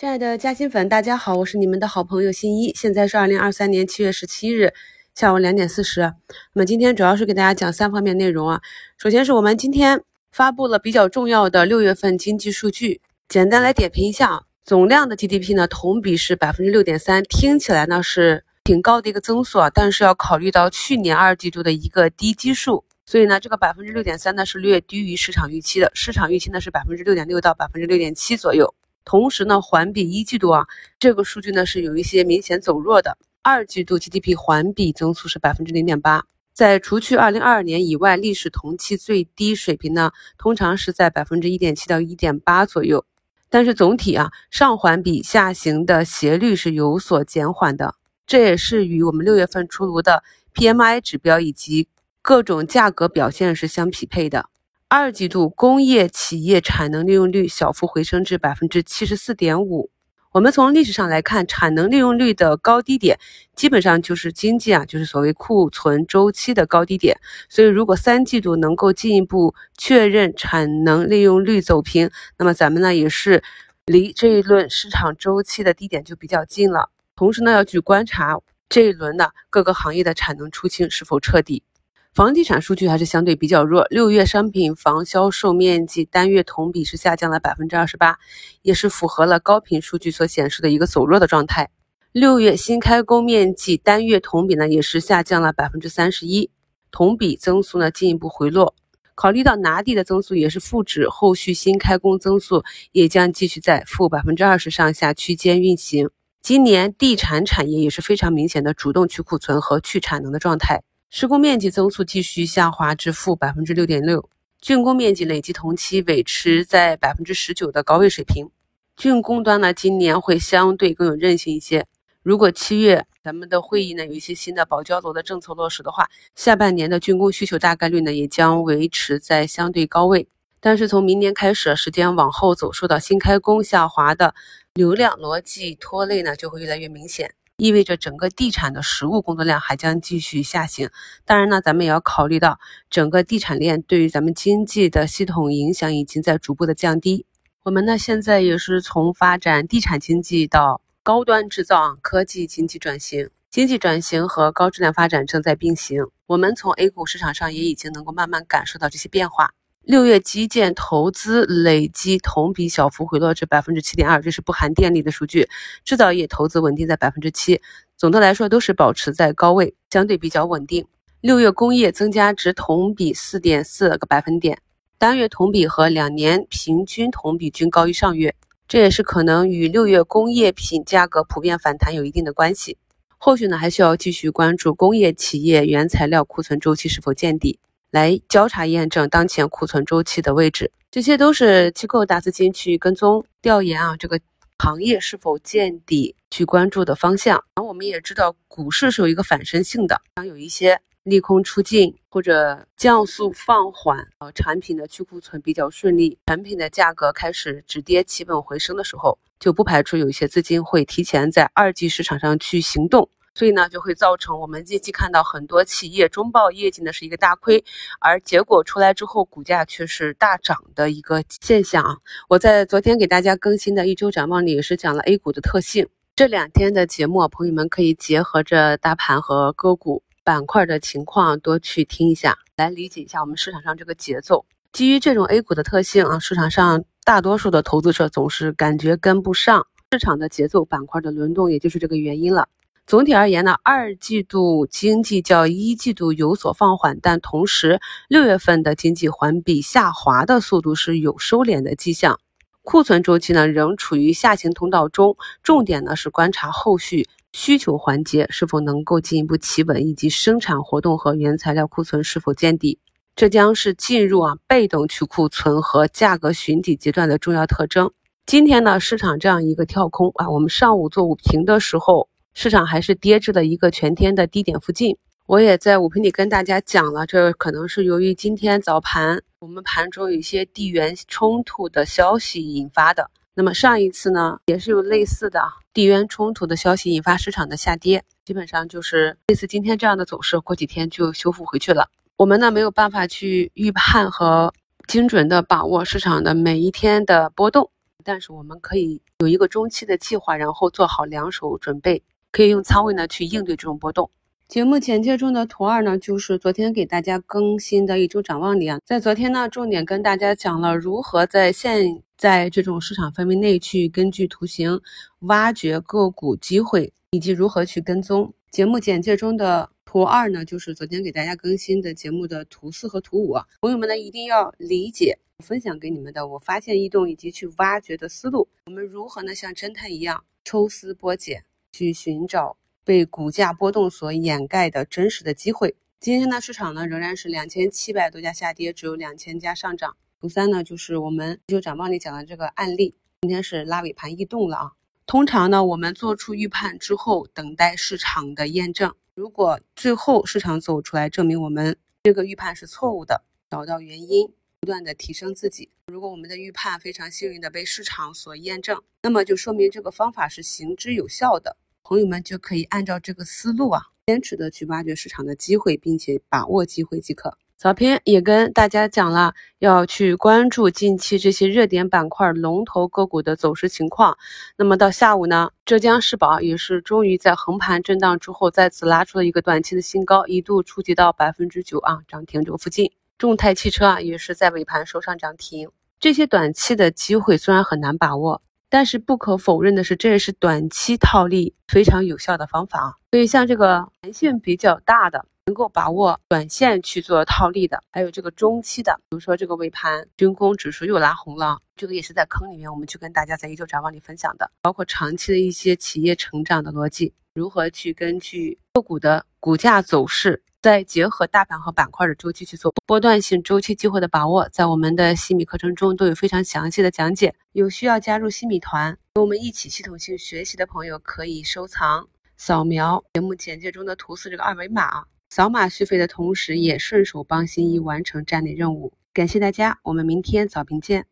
亲爱的嘉兴粉，大家好，我是你们的好朋友新一。现在是二零二三年七月十七日下午两点四十。那么今天主要是给大家讲三方面内容啊。首先是我们今天发布了比较重要的六月份经济数据，简单来点评一下。总量的 GDP 呢，同比是百分之六点三，听起来呢是挺高的一个增速啊，但是要考虑到去年二季度的一个低基数，所以呢这个百分之六点三呢是略低于市场预期的，市场预期呢是百分之六点六到百分之六点七左右。同时呢，环比一季度啊，这个数据呢是有一些明显走弱的。二季度 GDP 环比增速是百分之零点八，在除去二零二二年以外，历史同期最低水平呢，通常是在百分之一点七到一点八左右。但是总体啊，上环比下行的斜率是有所减缓的，这也是与我们六月份出炉的 PMI 指标以及各种价格表现是相匹配的。二季度工业企业产能利用率小幅回升至百分之七十四点五。我们从历史上来看，产能利用率的高低点，基本上就是经济啊，就是所谓库存周期的高低点。所以，如果三季度能够进一步确认产能利用率走平，那么咱们呢也是离这一轮市场周期的低点就比较近了。同时呢，要去观察这一轮的各个行业的产能出清是否彻底。房地产数据还是相对比较弱，六月商品房销售面积单月同比是下降了百分之二十八，也是符合了高频数据所显示的一个走弱的状态。六月新开工面积单月同比呢也是下降了百分之三十一，同比增速呢进一步回落。考虑到拿地的增速也是负值，后续新开工增速也将继续在负百分之二十上下区间运行。今年地产产业也是非常明显的主动去库存和去产能的状态。施工面积增速继续下滑至负百分之六点六，竣工面积累计同期维持在百分之十九的高位水平。竣工端呢，今年会相对更有韧性一些。如果七月咱们的会议呢有一些新的保交楼的政策落实的话，下半年的竣工需求大概率呢也将维持在相对高位。但是从明年开始，时间往后走，受到新开工下滑的流量逻辑拖累呢，就会越来越明显。意味着整个地产的实物工作量还将继续下行。当然呢，咱们也要考虑到整个地产链对于咱们经济的系统影响已经在逐步的降低。我们呢现在也是从发展地产经济到高端制造、科技经济转型，经济转型和高质量发展正在并行。我们从 A 股市场上也已经能够慢慢感受到这些变化。六月基建投资累计同比小幅回落至百分之七点二，这是不含电力的数据。制造业投资稳定在百分之七，总的来说都是保持在高位，相对比较稳定。六月工业增加值同比四点四个百分点，单月同比和两年平均同比均高于上月，这也是可能与六月工业品价格普遍反弹有一定的关系。后续呢，还需要继续关注工业企业原材料库存周期是否见底。来交叉验证当前库存周期的位置，这些都是机构大资金去跟踪调研啊，这个行业是否见底去关注的方向。然后我们也知道，股市是有一个反身性的，当有一些利空出尽或者降速放缓，呃，产品的去库存比较顺利，产品的价格开始止跌企稳回升的时候，就不排除有一些资金会提前在二级市场上去行动。所以呢，就会造成我们近期看到很多企业中报业绩呢是一个大亏，而结果出来之后，股价却是大涨的一个现象啊。我在昨天给大家更新的一周展望里也是讲了 A 股的特性。这两天的节目，朋友们可以结合着大盘和个股板块的情况多去听一下，来理解一下我们市场上这个节奏。基于这种 A 股的特性啊，市场上大多数的投资者总是感觉跟不上市场的节奏，板块的轮动，也就是这个原因了。总体而言呢，二季度经济较一季度有所放缓，但同时六月份的经济环比下滑的速度是有收敛的迹象，库存周期呢仍处于下行通道中，重点呢是观察后续需求环节是否能够进一步企稳，以及生产活动和原材料库存是否见底，这将是进入啊被动去库存和价格寻底阶段的重要特征。今天呢，市场这样一个跳空啊，我们上午做午评的时候。市场还是跌至了一个全天的低点附近。我也在午评里跟大家讲了，这可能是由于今天早盘我们盘中有一些地缘冲突的消息引发的。那么上一次呢，也是有类似的地缘冲突的消息引发市场的下跌，基本上就是类似今天这样的走势，过几天就修复回去了。我们呢没有办法去预判和精准的把握市场的每一天的波动。但是我们可以有一个中期的计划，然后做好两手准备，可以用仓位呢去应对这种波动。节目简介中的图二呢，就是昨天给大家更新的一周展望里啊，在昨天呢，重点跟大家讲了如何在现在这种市场氛围内去根据图形挖掘个股机会，以及如何去跟踪。节目简介中的图二呢，就是昨天给大家更新的节目的图四和图五，朋友们呢一定要理解分享给你们的我发现异动以及去挖掘的思路。我们如何呢像侦探一样抽丝剥茧，去寻找？被股价波动所掩盖的真实的机会。今天的市场呢，仍然是两千七百多家下跌，只有两千家上涨。图三呢，就是我们就展望里讲的这个案例。今天是拉尾盘异动了啊。通常呢，我们做出预判之后，等待市场的验证。如果最后市场走出来，证明我们这个预判是错误的，找到原因，不断的提升自己。如果我们的预判非常幸运的被市场所验证，那么就说明这个方法是行之有效的。朋友们就可以按照这个思路啊，坚持的去挖掘市场的机会，并且把握机会即可。早篇也跟大家讲了，要去关注近期这些热点板块龙头个股的走势情况。那么到下午呢，浙江世宝也是终于在横盘震荡之后，再次拉出了一个短期的新高，一度触及到百分之九啊涨停这个附近。众泰汽车啊也是在尾盘收上涨停。这些短期的机会虽然很难把握。但是不可否认的是，这也是短期套利非常有效的方法啊。所以像这个弹性比较大的，能够把握短线去做套利的，还有这个中期的，比如说这个尾盘军工指数又拉红了，这个也是在坑里面，我们去跟大家在一周展望里分享的，包括长期的一些企业成长的逻辑，如何去根据个股的股价走势。再结合大盘和板块的周期去做波段性周期机会的把握，在我们的西米课程中都有非常详细的讲解。有需要加入西米团，和我们一起系统性学习的朋友，可以收藏、扫描节目简介中的图四这个二维码，扫码续费的同时，也顺手帮新一完成站内任务。感谢大家，我们明天早评见。